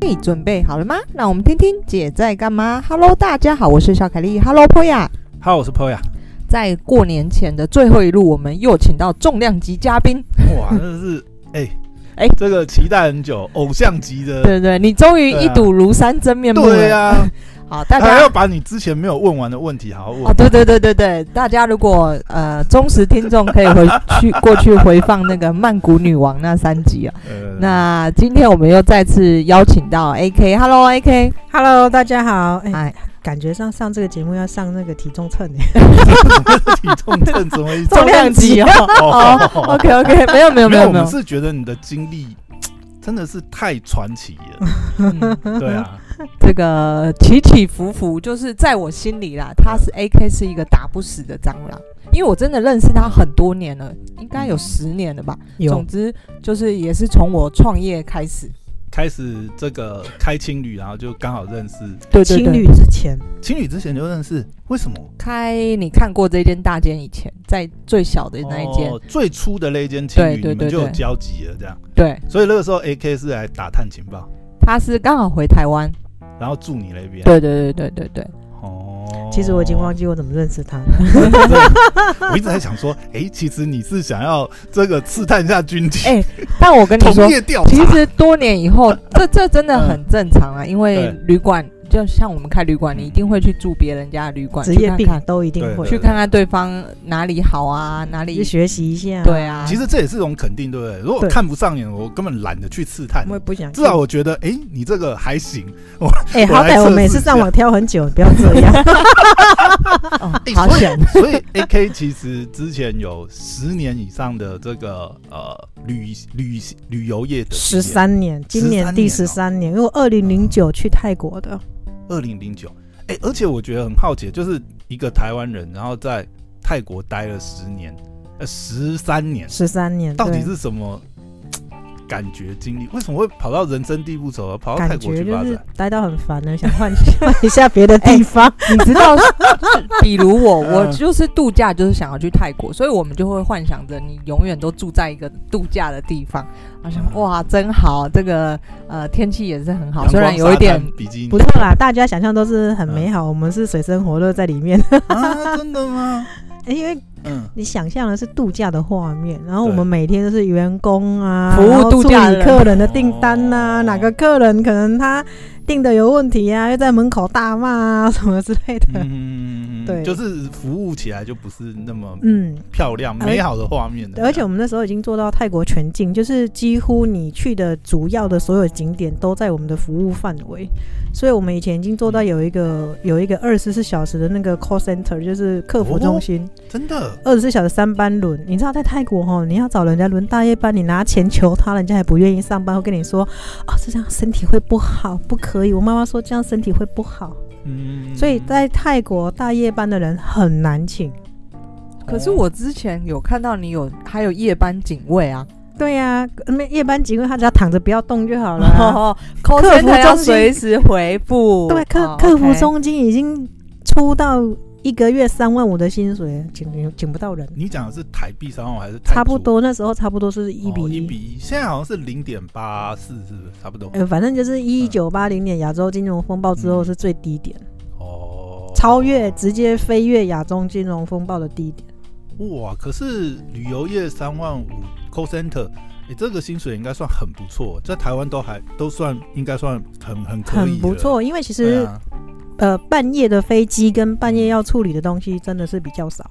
你准备好了吗？那我们听听姐在干嘛。Hello，大家好，我是小凯丽。Hello，Poya。Hello，我是 Poya。在过年前的最后一路，我们又请到重量级嘉宾。哇，真的是 哎哎，这个期待很久，偶像级的。对，对对，你终于一睹庐山真面目了。对呀、啊。好，大家要把你之前没有问完的问题好好问。哦，对对对对对，大家如果呃忠实听众可以回去过去回放那个曼谷女王那三集啊。呃、那今天我们又再次邀请到 AK，Hello AK，Hello 大家好。哎，哎感觉上上这个节目要上那个体重秤耶。体重秤怎么一？重量级哦。哦，OK OK，没有没有没有没有，我是觉得你的经历真的是太传奇了。嗯、对啊。这个起起伏伏，就是在我心里啦，他是 AK 是一个打不死的蟑螂，因为我真的认识他很多年了，应该有十年了吧。有总之就是也是从我创业开始，开始这个开青旅，然后就刚好认识。对对对，青旅之前，青旅之前就认识，为什么？开你看过这间大间以前，在最小的那一间，哦，最初的那一间青旅，你们就有交集了，这样。对，所以那个时候 AK 是来打探情报，他是刚好回台湾。然后住你那边？对对对对对对。哦，其实我已经忘记我怎么认识他。我一直在想说，哎，其实你是想要这个刺探一下军情。哎，但我跟你说，其实多年以后，这这真的很正常啊，因为旅馆。就像我们开旅馆，你一定会去住别人家的旅馆，职业病都一定会去看看对方哪里好啊，哪里学习一下。对啊，其实这也是一种肯定，对不对？如果看不上眼，我根本懒得去刺探。我也不想。至少我觉得，哎，你这个还行。哎，好歹我每次上网挑很久，不要这样。好险。所以 AK 其实之前有十年以上的这个呃旅旅旅游业的十三年，今年第十三年，因为我二零零九去泰国的。二零零九，哎，而且我觉得很好奇，就是一个台湾人，然后在泰国待了十年，呃，十三年，十三年，到底是什么感觉经历？为什么会跑到人生地不熟，跑到泰国去发展？待到很烦呢，想换换一下别的地方。你知道，比如我，我就是度假，就是想要去泰国，所以我们就会幻想着你永远都住在一个度假的地方。好像哇，真好，这个呃天气也是很好，虽然有一点不错啦。大家想象都是很美好，我们是水深火热在里面。真的吗？因为嗯，你想象的是度假的画面，然后我们每天都是员工啊，服务度假客人的订单呐，哪个客人可能他。订的有问题啊，又在门口大骂啊，什么之类的。嗯，对，就是服务起来就不是那么嗯漂亮、嗯、美好的画面的。而且我们那时候已经做到泰国全境，就是几乎你去的主要的所有景点都在我们的服务范围。所以我们以前已经做到有一个、嗯、有一个二十四小时的那个 call center，就是客服中心。哦、真的，二十四小时三班轮。你知道在泰国哈，你要找人家轮大夜班，你拿钱求他，人家还不愿意上班，会跟你说啊，这样身体会不好，不可。可以，我妈妈说这样身体会不好，嗯，所以在泰国大夜班的人很难请。可是我之前有看到你有还有夜班警卫啊，对呀、啊，那夜班警卫他只要躺着不要动就好了、啊。哦、客服要随时回复，对，客、哦、客服中心已经出到。一个月三万五的薪水，请请不到人。你讲的是台币三万五还是？差不多，那时候差不多是一比一。一比一，现在好像是零点八四，是不是？差不多。呃，反正就是一九八零年亚洲金融风暴之后是最低点。哦。超越，直接飞越亚洲金融风暴的低点。哇！可是旅游业三万五，call center，你这个薪水应该算很不错，在台湾都还都算应该算很很可以。很不错，因为其实。呃，半夜的飞机跟半夜要处理的东西真的是比较少，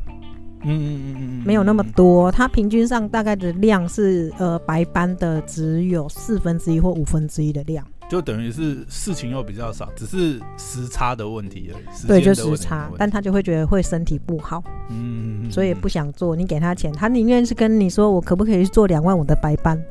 嗯嗯嗯嗯，没有那么多。它平均上大概的量是，呃，白班的只有四分之一或五分之一的量，就等于是事情又比较少，只是时差的问题而已。对，就时差，但他就会觉得会身体不好，嗯，所以不想做。你给他钱，他宁愿是跟你说，我可不可以去做两万五的白班？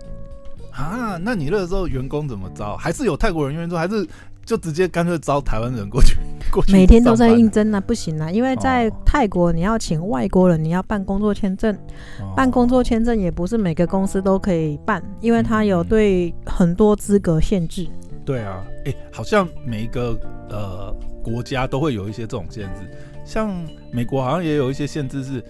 啊，那你那个时候员工怎么招？还是有泰国人愿意做，还是？就直接干脆招台湾人过去，过去每天都在应征啊，不行啊，因为在泰国你要请外国人，你要办工作签证，哦、办工作签证也不是每个公司都可以办，因为它有对很多资格限制。对啊，哎、欸，好像每一个呃国家都会有一些这种限制，像美国好像也有一些限制，是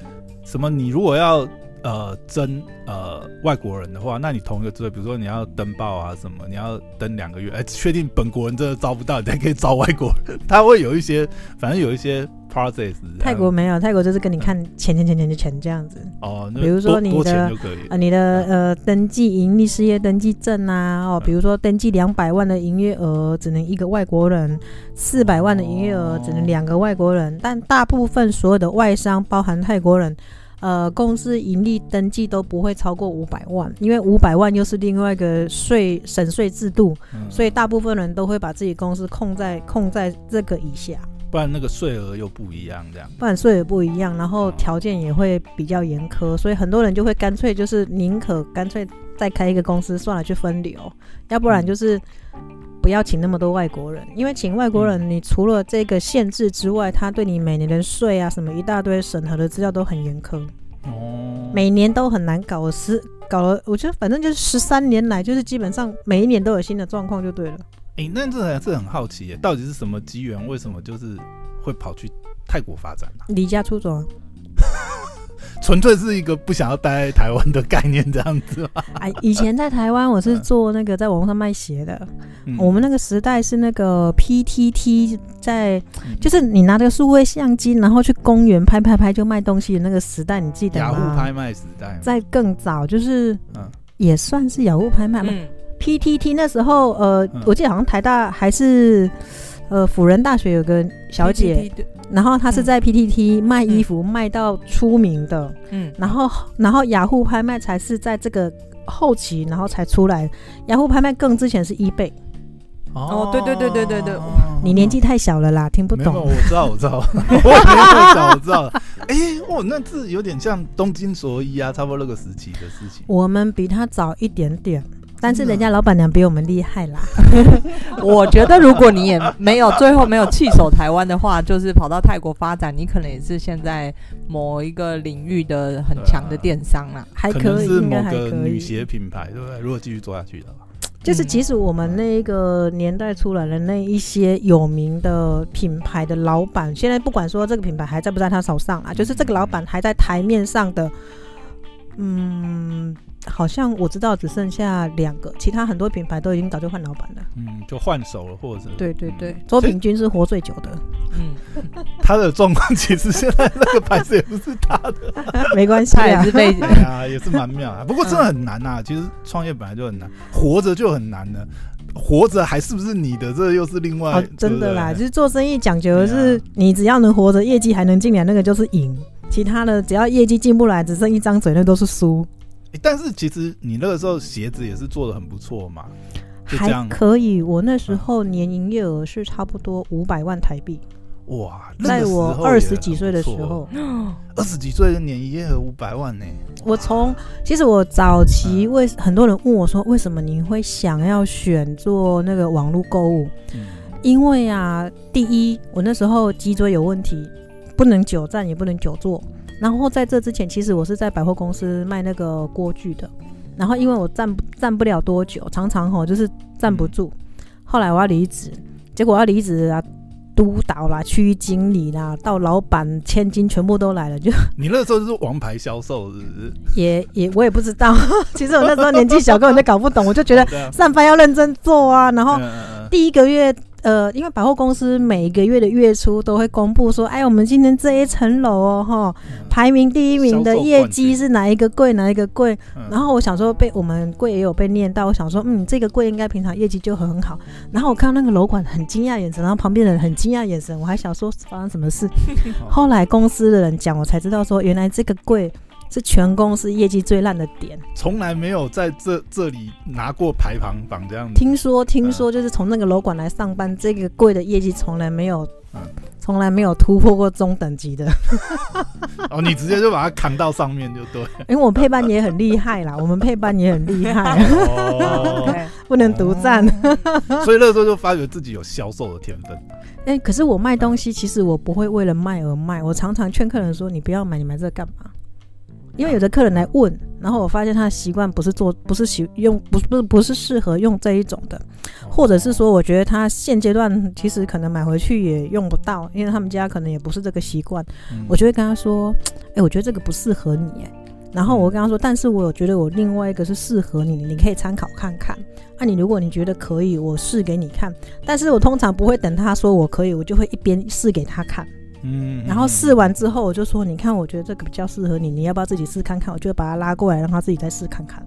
什么？你如果要呃征呃外国人的话，那你同一个职位，比如说你要登报啊什么，你要登两个月，哎，确定本国人真的招不到，你才可以招外国人。他会有一些，反正有一些 process。泰国没有，泰国就是跟你看钱钱钱钱钱这样子。哦，比如说你的呃你的呃登记盈利事业登记证啊，哦，比如说登记两百万的营业额只能一个外国人，四百万的营业额只能两个外国人，但大部分所有的外商包含泰国人。呃，公司盈利登记都不会超过五百万，因为五百万又是另外一个税省税制度，嗯，所以大部分人都会把自己公司控在控在这个以下，不然那个税额又不一样，这样，不然税额不一样，然后条件也会比较严苛，所以很多人就会干脆就是宁可干脆再开一个公司算了去分流，要不然就是。不要请那么多外国人，因为请外国人，你除了这个限制之外，他对你每年的税啊什么一大堆审核的资料都很严苛。哦，每年都很难搞，十搞了，我觉得反正就是十三年来，就是基本上每一年都有新的状况就对了。哎、欸，那这还是很好奇耶，到底是什么机缘？为什么就是会跑去泰国发展呢、啊？离家出走。纯粹是一个不想要待在台湾的概念，这样子吧。哎，以前在台湾我是做那个在网络上卖鞋的，嗯，我们那个时代是那个 PTT 在，就是你拿着数位相机，然后去公园拍拍拍就卖东西的那个时代，你记得吗？雅虎拍卖时代，在更早就是，也算是雅虎拍卖嘛。PTT 那时候，呃，我记得好像台大还是呃辅仁大学有个小姐。然后他是在 PTT 卖衣服，嗯、卖到出名的，嗯，然后然后雅虎拍卖才是在这个后期，然后才出来。雅虎拍卖更之前是 eBay。哦，对对对对对对，你年纪太小了啦，听不懂。我知道我知道，我年纪太小我知道。哎，哦，那这有点像东京索伊啊，差不多那个时期的事情。我们比他早一点点。但是人家老板娘比我们厉害啦。我觉得如果你也没有最后没有弃守台湾的话，就是跑到泰国发展，你可能也是现在某一个领域的很强的电商啦，还可以，应该还可以。女鞋品牌对不对？如果继续做下去的话，就是即使我们那个年代出来的那一些有名的品牌的老板，现在不管说这个品牌还在不在他手上啊，就是这个老板还在台面上的，嗯。好像我知道只剩下两个，其他很多品牌都已经早就换老板了。嗯，就换手了，或者对对对，嗯、周平均是活最久的。嗯，他的状况其实现在那个牌子也不是他的，没关系啊，也是被 啊，也是蛮妙啊。不过真的很难啊，其实创业本来就很难，活着就很难了，活着还是不是你的，这又是另外。哦、真的啦，就是做生意讲究的是，你只要能活着，业绩还能进来，那个就是赢；其他的只要业绩进不来，只剩一张嘴，那都是输。但是其实你那个时候鞋子也是做的很不错嘛，还可以。我那时候年营业额是差不多五百万台币。哇，在我二十几岁的时候，二十几岁的年营业额五百万呢。我从其实我早期为很多人问我说，为什么你会想要选做那个网络购物？因为啊，第一，我那时候脊椎有问题，不能久站，也不能久坐。然后在这之前，其实我是在百货公司卖那个锅具的。然后因为我站不站不了多久，常常吼就是站不住。后来我要离职，结果我要离职啊，督导啦、区域经理啦，到老板、千金全部都来了。就 你那时候就是王牌销售，是不是？也也我也不知道。其实我那时候年纪小，根本就搞不懂。我就觉得 上班要认真做啊。然后第一个月。呃，因为百货公司每个月的月初都会公布说，哎，我们今天这一层楼哦，哈，排名第一名的业绩是哪一个柜，哪一个柜。然后我想说，被我们柜也有被念到，我想说，嗯，这个柜应该平常业绩就很好。然后我看到那个楼管很惊讶眼神，然后旁边的人很惊讶眼神，我还想说发生什么事。后来公司的人讲，我才知道说，原来这个柜。是全公司业绩最烂的点，从来没有在这这里拿过排行榜这样子。听说听说就是从那个楼管来上班，嗯、这个柜的业绩从来没有，从、嗯、来没有突破过中等级的。哦，你直接就把它扛到上面就对。因为我配班也很厉害啦，我们配班也很厉害，哦、不能独占。哦、所以那时候就发觉自己有销售的天分。哎、欸，可是我卖东西，其实我不会为了卖而卖，我常常劝客人说：“你不要买，你买这个干嘛？”因为有的客人来问，然后我发现他的习惯不是做，不是喜用，不是不是不是适合用这一种的，或者是说，我觉得他现阶段其实可能买回去也用不到，因为他们家可能也不是这个习惯。我就会跟他说，哎，我觉得这个不适合你，哎，然后我跟他说，但是我有觉得我另外一个是适合你，你可以参考看看。那、啊、你如果你觉得可以，我试给你看。但是我通常不会等他说我可以，我就会一边试给他看。嗯，然后试完之后，我就说，你看，我觉得这个比较适合你，你要不要自己试看看？我就把他拉过来，让他自己再试看看。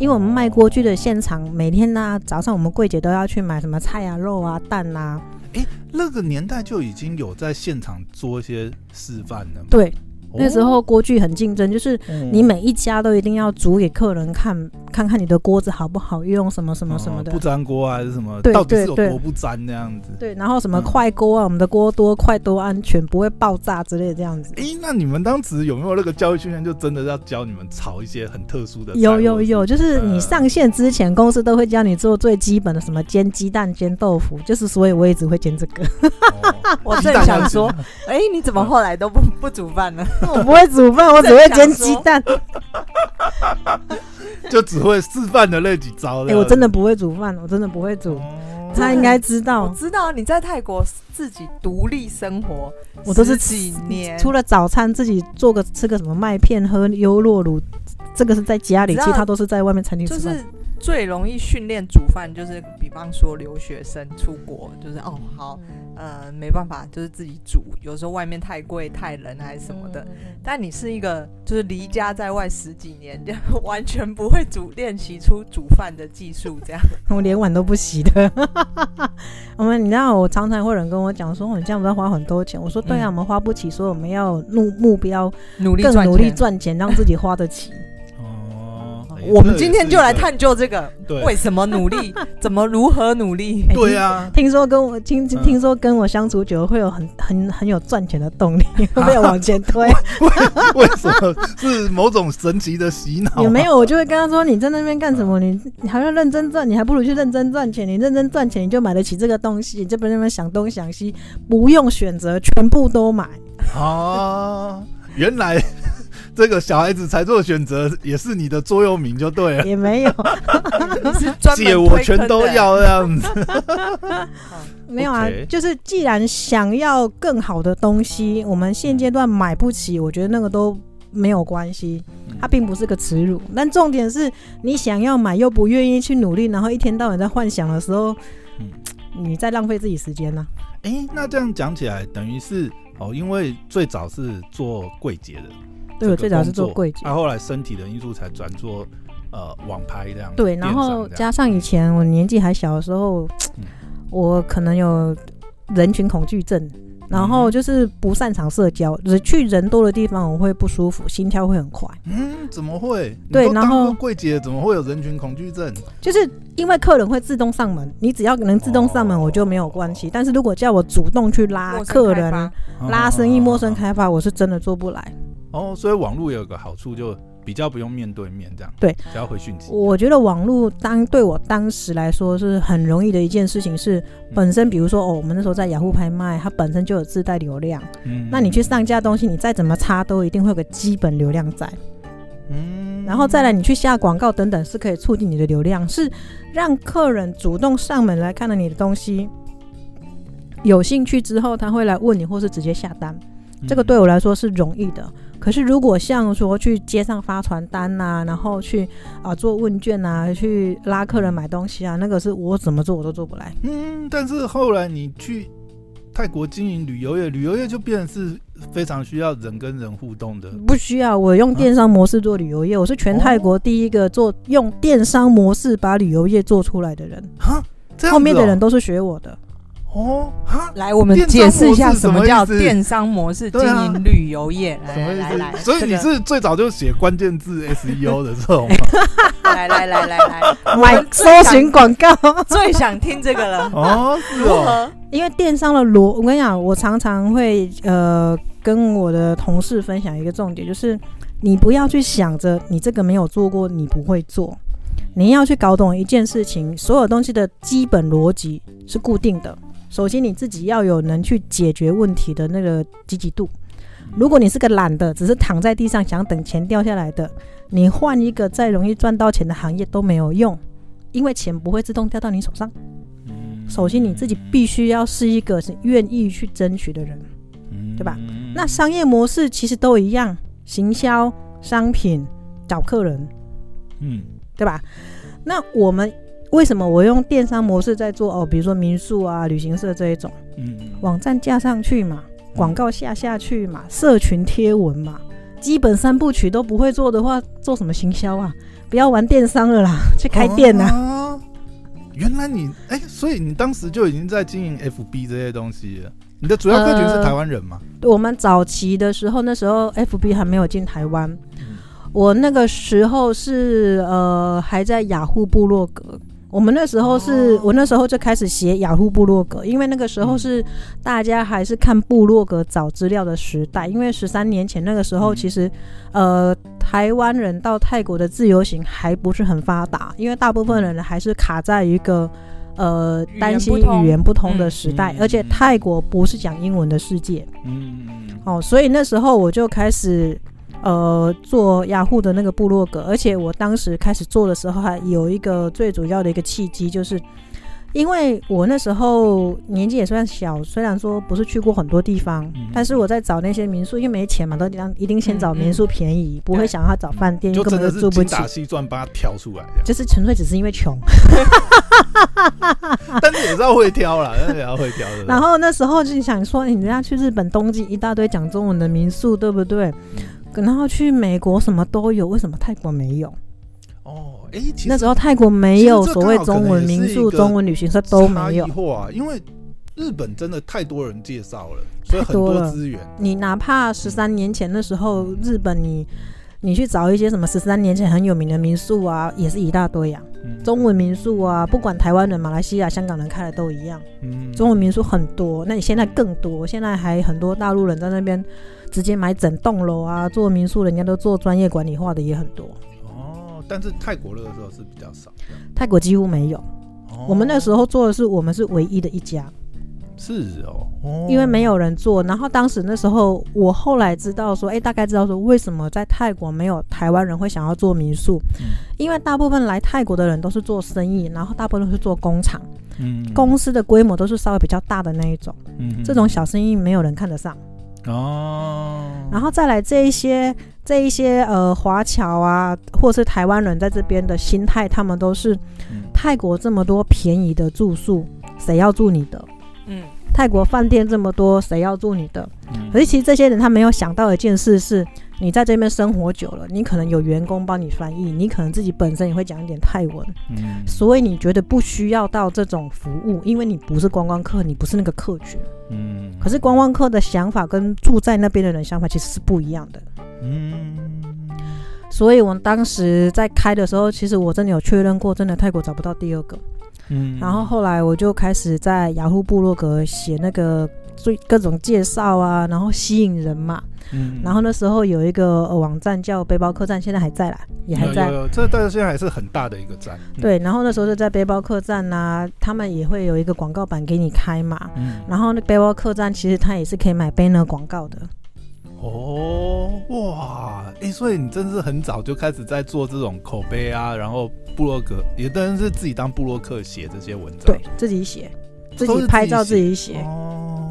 因为我们卖锅具的现场，每天呢、啊、早上我们柜姐都要去买什么菜啊、肉啊、蛋啊。诶，那个年代就已经有在现场做一些示范了？对。那时候锅具很竞争，就是你每一家都一定要煮给客人看，看看你的锅子好不好用，什么什么什么的，不粘锅还是什么？对到底是有多不粘那样子？对，然后什么快锅啊，我们的锅多快多安全，不会爆炸之类的这样子。诶，那你们当时有没有那个教育训练，就真的要教你们炒一些很特殊的？有有有，就是你上线之前，公司都会教你做最基本的，什么煎鸡蛋、煎豆腐，就是所以我也只会煎这个。我正想说，哎，你怎么后来都不不煮饭呢？我不会煮饭。我只会煎鸡蛋，就只会示范的那几招。哎、欸，我真的不会煮饭，我真的不会煮。哦、他应该知道，我知道你在泰国自己独立生活，我都是几年，除了早餐自己做个吃个什么麦片，喝优酪乳，这个是在家里，其他都是在外面餐厅吃饭。最容易训练煮饭就是，比方说留学生出国，就是哦好，呃没办法，就是自己煮。有时候外面太贵、太冷还是什么的。但你是一个就是离家在外十几年，就完全不会煮，练习出煮饭的技术，这样。我连碗都不洗的。我们你知道，我常常会有人跟我讲说，你这样子要花很多钱。我说对啊，我们花不起，所以我们要目目标努力更努力赚钱，让自己花得起。我们今天就来探究这个，为什么努力，怎么如何努力？对啊，听说跟我听听说跟我相处久会有很很很有赚钱的动力，会不会往前推？为什么是某种神奇的洗脑？有没有？我就会跟他说：“你在那边干什么？你你还要认真赚，你还不如去认真赚钱。你认真赚钱，你就买得起这个东西，你就不那边想东想西，不用选择，全部都买。”哦，原来。这个小孩子才做选择，也是你的座右铭就对了。也没有，姐我全都要这样子。没有啊，就是既然想要更好的东西，我们现阶段买不起，我觉得那个都没有关系，它并不是个耻辱。但重点是你想要买又不愿意去努力，然后一天到晚在幻想的时候，你在浪费自己时间呢、啊。哎、欸，那这样讲起来，等于是哦，因为最早是做柜姐的。对，我最早是做柜姐，他、啊、后来身体的因素才转做呃网拍这样。对，然后加上以前我年纪还小的时候，嗯、我可能有人群恐惧症，然后就是不擅长社交，就是去人多的地方我会不舒服，心跳会很快。嗯，怎么会？对，然后柜姐怎么会有人群恐惧症？就是因为客人会自动上门，你只要能自动上门，我就没有关系。哦、但是如果叫我主动去拉客人、拉生意、陌生开发，我是真的做不来。哦，所以网络也有个好处，就比较不用面对面这样。对，只要回讯息。我觉得网络当对我当时来说是很容易的一件事情，是本身比如说哦，我们那时候在雅虎拍卖，它本身就有自带流量。嗯。那你去上架东西，你再怎么插，都一定会有个基本流量在。嗯。然后再来，你去下广告等等，是可以促进你的流量，是让客人主动上门来看到你的东西，有兴趣之后他会来问你，或是直接下单。这个对我来说是容易的。可是，如果像说去街上发传单呐、啊，然后去啊做问卷啊，去拉客人买东西啊，那个是我怎么做我都做不来。嗯，但是后来你去泰国经营旅游业，旅游业就变成是非常需要人跟人互动的。不需要，我用电商模式做旅游业，啊、我是全泰国第一个做用电商模式把旅游业做出来的人。哈，这样哦、后面的人都是学我的。哦，哈，来，我们解释一下什么叫电商模式经营旅游业。来来来，所以你是最早就写关键字 SEO 的这种。来来来来来，买搜寻广告，最想听这个了。哦，如何？因为电商的逻，我跟你讲，我常常会呃跟我的同事分享一个重点，就是你不要去想着你这个没有做过，你不会做。你要去搞懂一件事情，所有东西的基本逻辑是固定的。首先，你自己要有能去解决问题的那个积极度。如果你是个懒的，只是躺在地上想等钱掉下来的，你换一个再容易赚到钱的行业都没有用，因为钱不会自动掉到你手上。首先，你自己必须要是一个是愿意去争取的人，对吧？那商业模式其实都一样，行销商品找客人，嗯，对吧？那我们为什么我用电商模式在做哦？比如说民宿啊、旅行社这一种，嗯，网站架上去嘛，广告下下去嘛，社群贴文嘛，基本三部曲都不会做的话，做什么行销啊？不要玩电商了啦，去开店啦。啊，原来你哎、欸，所以你当时就已经在经营 FB 这些东西了。你的主要客群是台湾人吗？呃？我们早期的时候，那时候 FB 还没有进台湾。我那个时候是呃还在雅虎部落格，我们那时候是、哦、我那时候就开始写雅虎部落格，因为那个时候是大家还是看部落格找资料的时代，因为十三年前那个时候其实、嗯、呃台湾人到泰国的自由行还不是很发达，因为大部分人还是卡在一个呃担心语言不通的时代，而且泰国不是讲英文的世界，嗯，哦，所以那时候我就开始。呃，做雅虎的那个部落格，而且我当时开始做的时候，还有一个最主要的一个契机，就是因为我那时候年纪也算小，虽然说不是去过很多地方，嗯、但是我在找那些民宿，因为没钱嘛，都一定先找民宿便宜，不会想要找饭店，就根本就住不打细算把它挑出来，就是纯粹只是因为穷。但是也是要会挑啦，但是也要会挑的。然后那时候就想说，你人家去日本东京一大堆讲中文的民宿，对不对？嗯然后去美国什么都有，为什么泰国没有？哦，哎，那时候泰国没有所谓中文民宿、中文旅行社都没有。啊因为日本真的太多人介绍了，所以很多资源。你哪怕十三年前的时候，日本你你去找一些什么十三年前很有名的民宿啊，也是一大堆呀。中文民宿啊，不管台湾人、马来西亚、香港人开的都一样。中文民宿很多，那你现在更多，现在还很多大陆人在那边。直接买整栋楼啊，做民宿，人家都做专业管理化的也很多。哦，但是泰国那个时候是比较少，泰国几乎没有。哦、我们那时候做的是，我们是唯一的一家。是哦，哦，因为没有人做。然后当时那时候，我后来知道说，哎、欸，大概知道说为什么在泰国没有台湾人会想要做民宿，嗯、因为大部分来泰国的人都是做生意，然后大部分都是做工厂，嗯，公司的规模都是稍微比较大的那一种，嗯，这种小生意没有人看得上。哦，然后再来这一些这一些呃华侨啊，或是台湾人在这边的心态，他们都是、嗯、泰国这么多便宜的住宿，谁要住你的？嗯，泰国饭店这么多，谁要住你的？嗯、可是其实这些人他没有想到一件事是，你在这边生活久了，你可能有员工帮你翻译，你可能自己本身也会讲一点泰文，嗯，所以你觉得不需要到这种服务，因为你不是观光客，你不是那个客群，嗯。可是观光客的想法跟住在那边的人想法其实是不一样的，嗯。所以我们当时在开的时候，其实我真的有确认过，真的泰国找不到第二个，嗯。然后后来我就开始在雅虎部落格写那个最各种介绍啊，然后吸引人嘛。嗯，然后那时候有一个网站叫背包客栈，现在还在啦，也还在。有有有，这但是现在还是很大的一个站。嗯、对，然后那时候就在背包客栈呐、啊，他们也会有一个广告板给你开嘛。嗯。然后那背包客栈其实它也是可以买 banner 广告的。哦，哇，哎，所以你真是很早就开始在做这种口碑啊，然后布洛格也当然是自己当布洛克写这些文章。对，自己写，自己拍照，自己写。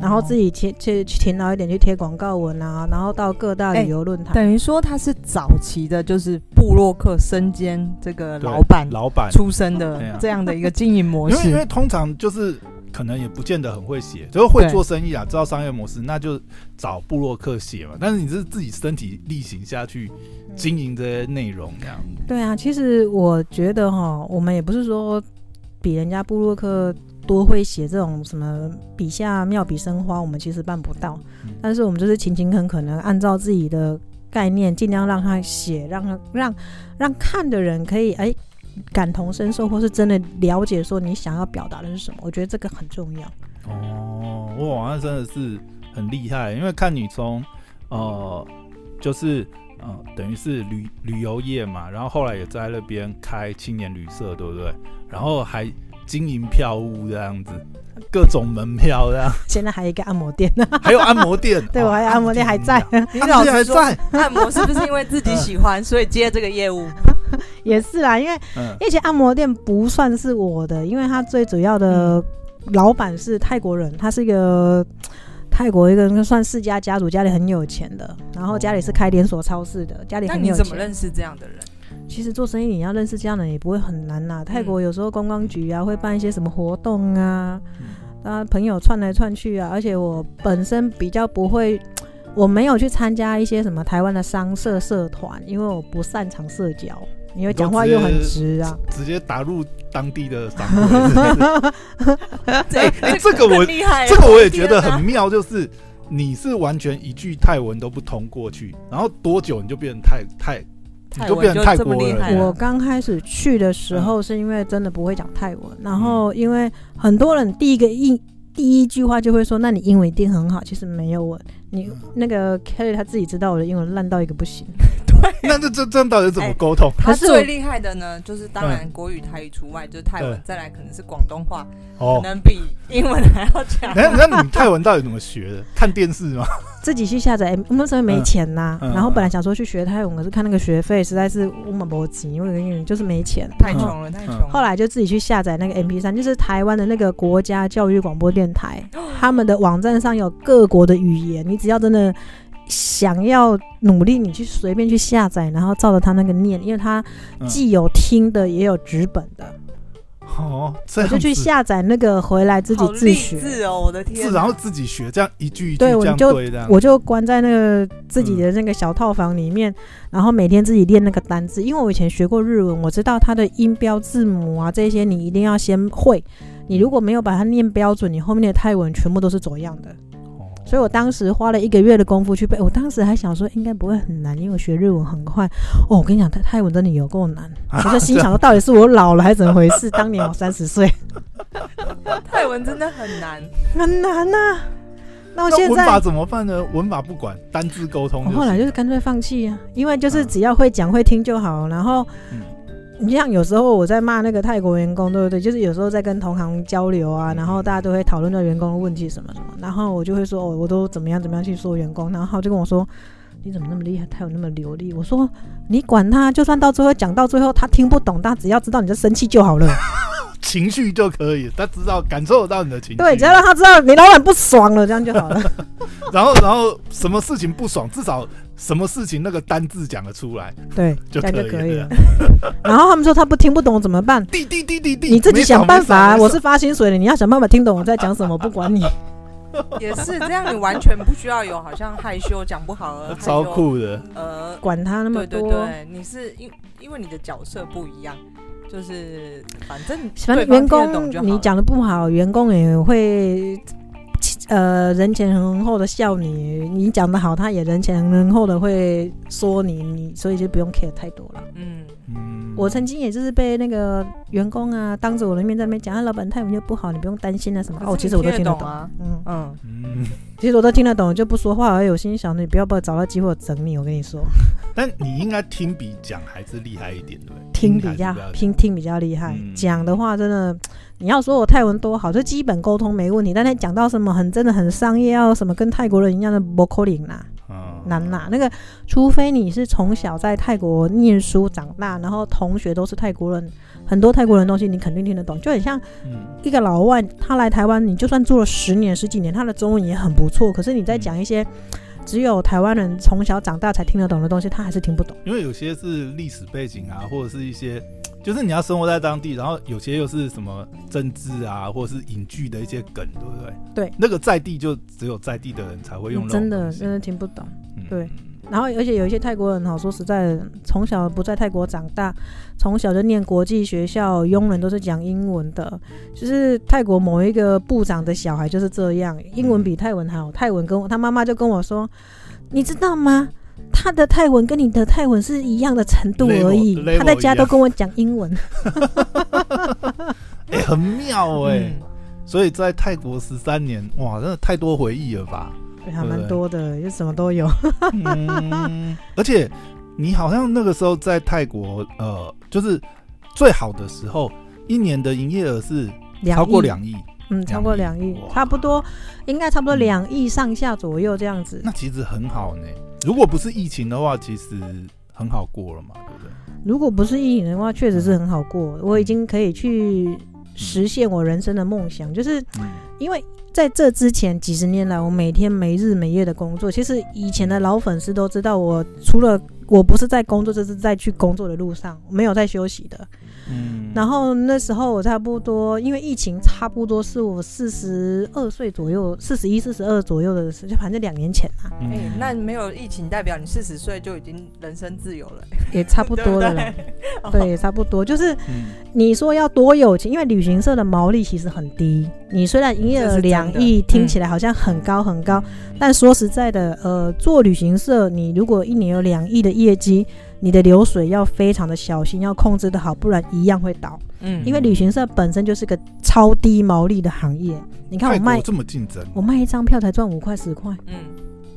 然后自己贴去去勤劳一点去贴广告文啊，然后到各大旅游论坛。等于说他是早期的，就是布洛克身兼这个老板老板出身的这样的一个经营模式。因为因为通常就是可能也不见得很会写，就是会做生意啊，知道商业模式，那就找布洛克写嘛。但是你是自己身体力行下去经营这些内容，这样。对啊，其实我觉得哈，我们也不是说比人家部落客。多会写这种什么笔下妙笔生花，我们其实办不到，嗯、但是我们就是勤勤恳恳的按照自己的概念，尽量让他写，让让让看的人可以哎感同身受，或是真的了解说你想要表达的是什么。我觉得这个很重要。哦，哇，那真的是很厉害，因为看你从呃就是呃等于是旅旅游业嘛，然后后来也在那边开青年旅社，对不对？然后还。经营票务这样子，各种门票这样。现在还有一个按摩店呢，还有按摩店。对，我还有 按摩店还在。你老师还在按摩，是不是因为自己喜欢，所以接这个业务？也是啦，因为以前按摩店不算是我的，因为他最主要的老板是泰国人，他是一个。泰国一个算世家家族，家里很有钱的，然后家里是开连锁超市的，家里很有钱。那你怎么认识这样的人？其实做生意你要认识这样的人也不会很难呐、啊。泰国有时候观光局啊会办一些什么活动啊，啊朋友串来串去啊。而且我本身比较不会，我没有去参加一些什么台湾的商社社团，因为我不擅长社交，因为讲话又很直啊，直接打入当地的商会。哎哎，这个我这个我也觉得很妙，就是你是完全一句泰文都不通过去，然后多久你就变成泰泰？你就变成泰国人。我刚开始去的时候，是因为真的不会讲泰文，然后因为很多人第一个印第一句话就会说：“那你英文一定很好。”其实没有我，你那个 Kelly 他自己知道我的英文烂到一个不行。那这这这到底怎么沟通？他最厉害的呢，就是当然国语、台语除外，就是泰文，再来可能是广东话，可能比英文还要强。那那你泰文到底怎么学的？看电视吗？自己去下载。我们那时候没钱呐，然后本来想说去学泰文，可是看那个学费实在是我们不急，因为就是没钱，太穷了，太穷。后来就自己去下载那个 MP3，就是台湾的那个国家教育广播电台，他们的网站上有各国的语言，你只要真的。想要努力，你去随便去下载，然后照着他那个念，因为他既有听的，也有纸本的。哦，这我就去下载那个回来自己自学。是哦，我的天！然后自己学，这样一句一句对，我就我就关在那个自己的那个小套房里面，然后每天自己练那个单字。因为我以前学过日文，我知道它的音标、字母啊这些，你一定要先会。你如果没有把它念标准，你后面的泰文全部都是走样的。所以我当时花了一个月的功夫去背，我当时还想说应该不会很难，因为我学日文很快。哦，我跟你讲，泰泰文真的有够难，啊、我就心想说，到底是我老了还是怎么回事？当年我三十岁，泰文真的很难，很难呐、啊。那我现在文法怎么办呢？文法不管，单字沟通。我后来就是干脆放弃啊，因为就是只要会讲会听就好，然后。嗯你像有时候我在骂那个泰国员工，对不对？就是有时候在跟同行交流啊，然后大家都会讨论到员工的问题什么什么，然后我就会说，哦，我都怎么样怎么样去说员工，然后就跟我说，你怎么那么厉害，他有那么流利？我说你管他，就算到最后讲到最后他听不懂，他只要知道你在生气就好了。情绪就可以，他知道感受得到你的情绪。对，只要让他知道你老板不爽了，这样就好了。然后，然后什么事情不爽，至少什么事情那个单字讲得出来，对，就可以了，就可以了。然后他们说他不听不懂怎么办？滴滴滴滴滴，你自己想办法。我是发薪水的，你要想办法听懂我在讲什么，不管你。也是这样，你完全不需要有好像害羞讲不好而超酷的。呃，管他那么多。对对对，你是因因为你的角色不一样。就是反正反正员工你讲的不好，员工也会呃人前人后的笑你；你讲的好，他也人前人后的会说你。你所以就不用 care 太多了。嗯嗯，我曾经也就是被那个员工啊当着我的面在那边讲，啊老板态度就不好，你不用担心啊什么。哦，其实我都听得懂啊。嗯嗯嗯，其实我都听得懂，就不说话而已。我心想，你不要不要找到机会整你，我跟你说。但你应该听比讲还是厉害一点，对不对？听比较听听比较厉害，讲、嗯、的话真的，你要说我泰文多好，就基本沟通没问题。但是讲到什么很真的很商业，要什么跟泰国人一样的不可能啦，难啦。那个除非你是从小在泰国念书长大，然后同学都是泰国人，很多泰国人东西你肯定听得懂。就很像一个老外，他来台湾，你就算住了十年十几年，他的中文也很不错。可是你在讲一些。只有台湾人从小长大才听得懂的东西，他还是听不懂。因为有些是历史背景啊，或者是一些，就是你要生活在当地，然后有些又是什么政治啊，或者是影剧的一些梗，对不对？对，那个在地就只有在地的人才会用。真的，真的听不懂。嗯、对。然后，而且有一些泰国人，哈，说实在的，从小不在泰国长大，从小就念国际学校，佣人都是讲英文的。就是泰国某一个部长的小孩就是这样，英文比泰文好。泰文跟我他妈妈就跟我说，你知道吗？他的泰文跟你的泰文是一样的程度而已。他在家都跟我讲英文。哎、欸，很妙哎、欸。嗯、所以在泰国十三年，哇，真的太多回忆了吧？对还蛮多的，就什么都有。嗯，而且你好像那个时候在泰国，呃，就是最好的时候，一年的营业额是超过两亿。嗯，超过两亿，差不多应该差不多两亿上下左右这样子。那其实很好呢。如果不是疫情的话，其实很好过了嘛，对不对？如果不是疫情的话，确实是很好过。我已经可以去实现我人生的梦想，就是因为。在这之前几十年来，我每天没日没夜的工作。其实以前的老粉丝都知道，我除了我不是在工作，就是在去工作的路上，没有在休息的。嗯，然后那时候我差不多，因为疫情差不多是我四十二岁左右，四十一、四十二左右的时候，就反正两年前嘛。哎、欸，那没有疫情，代表你四十岁就已经人生自由了，也差不多了。对，对，对，也差不多。就是你说要多有钱，因为旅行社的毛利其实很低。你虽然营业额两亿，听起来好像很高很高，嗯、但说实在的，呃，做旅行社，你如果一年有两亿的业绩。你的流水要非常的小心，要控制的好，不然一样会倒。嗯，因为旅行社本身就是个超低毛利的行业。你看我卖这么竞争，我卖一张票才赚五块十块。嗯，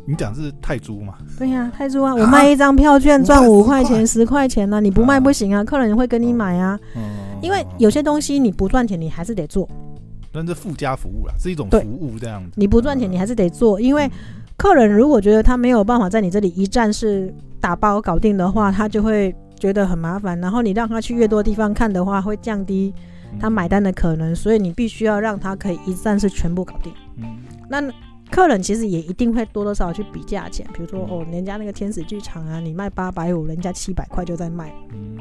你讲是泰铢吗？对呀、啊，泰铢啊！我卖一张票券赚五块钱、十块钱呢、啊，你不卖不行啊，客人会跟你买啊。嗯，因为有些东西你不赚钱，你还是得做。那是附加服务啦，是一种服务这样子。你不赚钱，你还是得做，因为客人如果觉得他没有办法在你这里一站式。打包搞定的话，他就会觉得很麻烦。然后你让他去越多地方看的话，会降低他买单的可能。所以你必须要让他可以一站式全部搞定。嗯，那客人其实也一定会多多少少去比价钱。比如说哦，人家那个天使剧场啊，你卖八百五，人家七百块就在卖。嗯，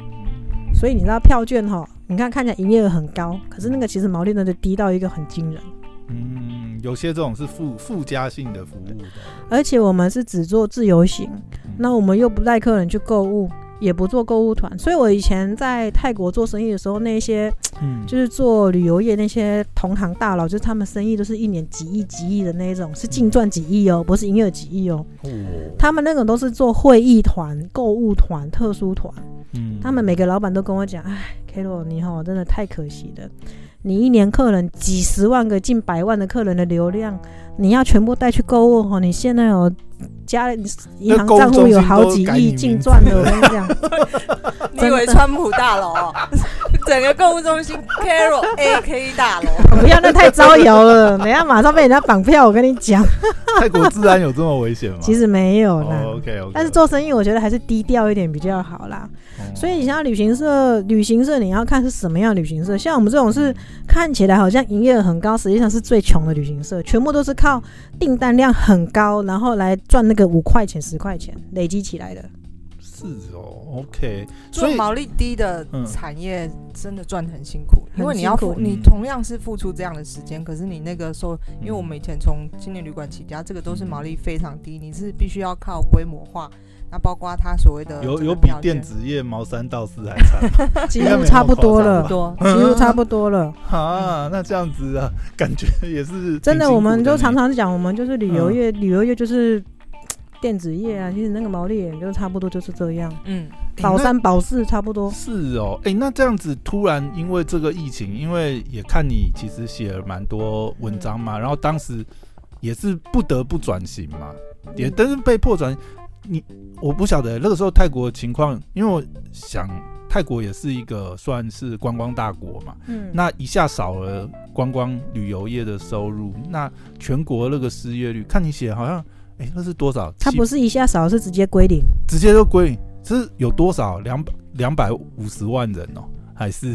所以你知道票券哈，你看看起来营业额很高，可是那个其实毛利呢就低到一个很惊人。嗯，有些这种是附附加性的服务的，而且我们是只做自由行，嗯、那我们又不带客人去购物，也不做购物团，所以我以前在泰国做生意的时候，那些、嗯、就是做旅游业那些同行大佬，就是他们生意都是一年几亿几亿的那种，是净赚几亿哦，不是营业额几亿哦。哦，他们那种都是做会议团、购物团、特殊团，嗯，他们每个老板都跟我讲，哎，Karo 你好，真的太可惜了。你一年客人几十万个、近百万的客人的流量，你要全部带去购物哈？你现在有家银行账户有好几亿净赚的，我跟你讲，你以为川普大楼哦？整个购物中心 Carol AK 大楼，不要，那太招摇了，等下马上被人家绑票。我跟你讲，泰国治安有这么危险吗？其实没有啦。Oh, OK OK。但是做生意，我觉得还是低调一点比较好啦。Oh. 所以你像旅行社，旅行社你要看是什么样的旅行社。像我们这种是看起来好像营业额很高，实际上是最穷的旅行社，全部都是靠订单量很高，然后来赚那个五块钱、十块钱累积起来的。是哦，OK，所以毛利低的产业真的赚很辛苦，因为你要付，你同样是付出这样的时间，可是你那个收，因为我们以前从青年旅馆起家，这个都是毛利非常低，你是必须要靠规模化，那包括他所谓的有有比电子业毛三到四还 差，几乎差不多了，几乎差不多了。啊，那这样子啊，感觉也是真的，我们都常常讲，我们就是旅游业，旅游业就是。电子业啊，其实那个毛利也就差不多就是这样。嗯，保三保四差不多。是哦，哎、欸，那这样子突然因为这个疫情，因为也看你其实写了蛮多文章嘛，嗯、然后当时也是不得不转型嘛，嗯、也但是被迫转。你我不晓得那个时候泰国的情况，因为我想泰国也是一个算是观光大国嘛。嗯，那一下少了观光旅游业的收入，那全国那个失业率，看你写好像。哎、欸，那是多少？它不是一下少，是直接归零，直接就归零。是有多少？两百两百五十万人哦、喔，还是？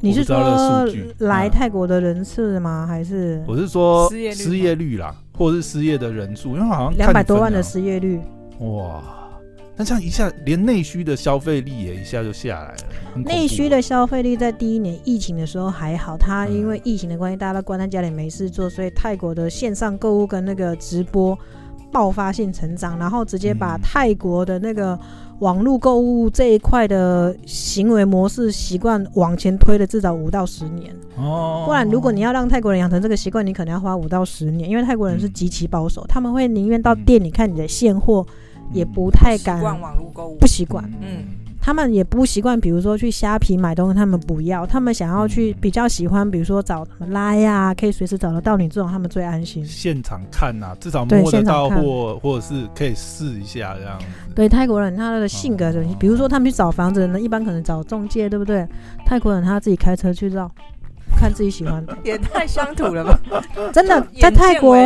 你是说来泰国的人次吗？还是？我是说失业率啦，或者是失业的人数，因为好像两百多万的失业率。哇，那这样一下，连内需的消费力也一下就下来了。内需的消费力在第一年疫情的时候还好，它因为疫情的关系，大家都关在家里没事做，所以泰国的线上购物跟那个直播。爆发性成长，然后直接把泰国的那个网络购物这一块的行为模式习惯往前推了至少五到十年。哦，不然如果你要让泰国人养成这个习惯，你可能要花五到十年，因为泰国人是极其保守，他们会宁愿到店里看你的现货，也不太敢习惯网络购物，不习惯。嗯。他们也不习惯，比如说去虾皮买东西，他们不要，他们想要去比较喜欢，比如说找什么拉呀，可以随时找得到你这种，他们最安心。现场看呐、啊，至少摸得到或或者是可以试一下这样子。对泰国人，他的性格就，比如说他们去找房子呢，一般可能找中介，对不对？泰国人他自己开车去绕。看自己喜欢的，也太乡土了吧！真的，在泰国，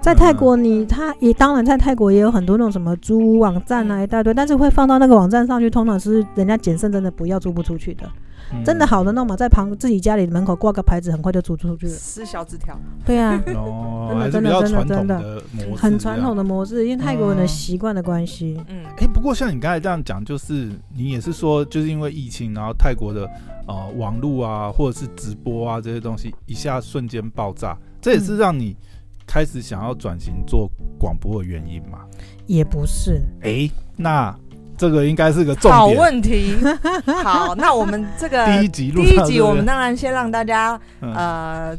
在泰国你他也当然在泰国也有很多那种什么租屋网站啊一大堆，但是会放到那个网站上去，通常是人家谨慎真的不要租不出去的。嗯、真的好的那种，在旁自己家里门口挂个牌子，很快就租出去了。撕小纸条。对啊，哦，真的真的真的真的很传统的模式，因为泰国人的习惯的关系。嗯，哎、欸，不过像你刚才这样讲，就是你也是说，就是因为疫情，然后泰国的呃网络啊，或者是直播啊这些东西一下瞬间爆炸，这也是让你开始想要转型做广播的原因嘛？也不是。哎、欸，那。这个应该是个重点。好问题。好，那我们这个第一集，第一集我们当然先让大家，呃，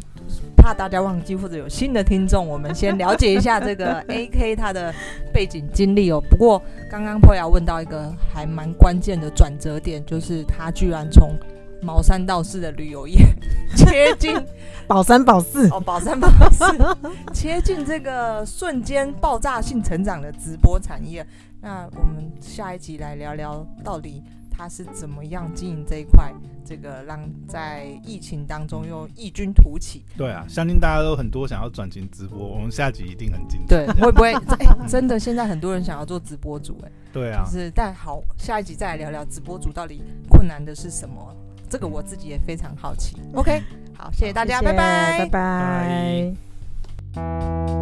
怕大家忘记或者有新的听众，我们先了解一下这个 AK 他的背景经历哦。不过刚刚 Poya 问到一个还蛮关键的转折点，就是他居然从毛三到四的旅游业 切进保三保四哦，保三保四切进这个瞬间爆炸性成长的直播产业。那我们下一集来聊聊，到底他是怎么样经营这一块，这个让在疫情当中又异军突起。对啊，相信大家都很多想要转型直播，我们下集一定很精彩。对，会不会？哎，真的，现在很多人想要做直播主，哎，对啊。就是，但好，下一集再来聊聊直播主到底困难的是什么？这个我自己也非常好奇。OK，好，谢谢大家，拜拜，拜拜。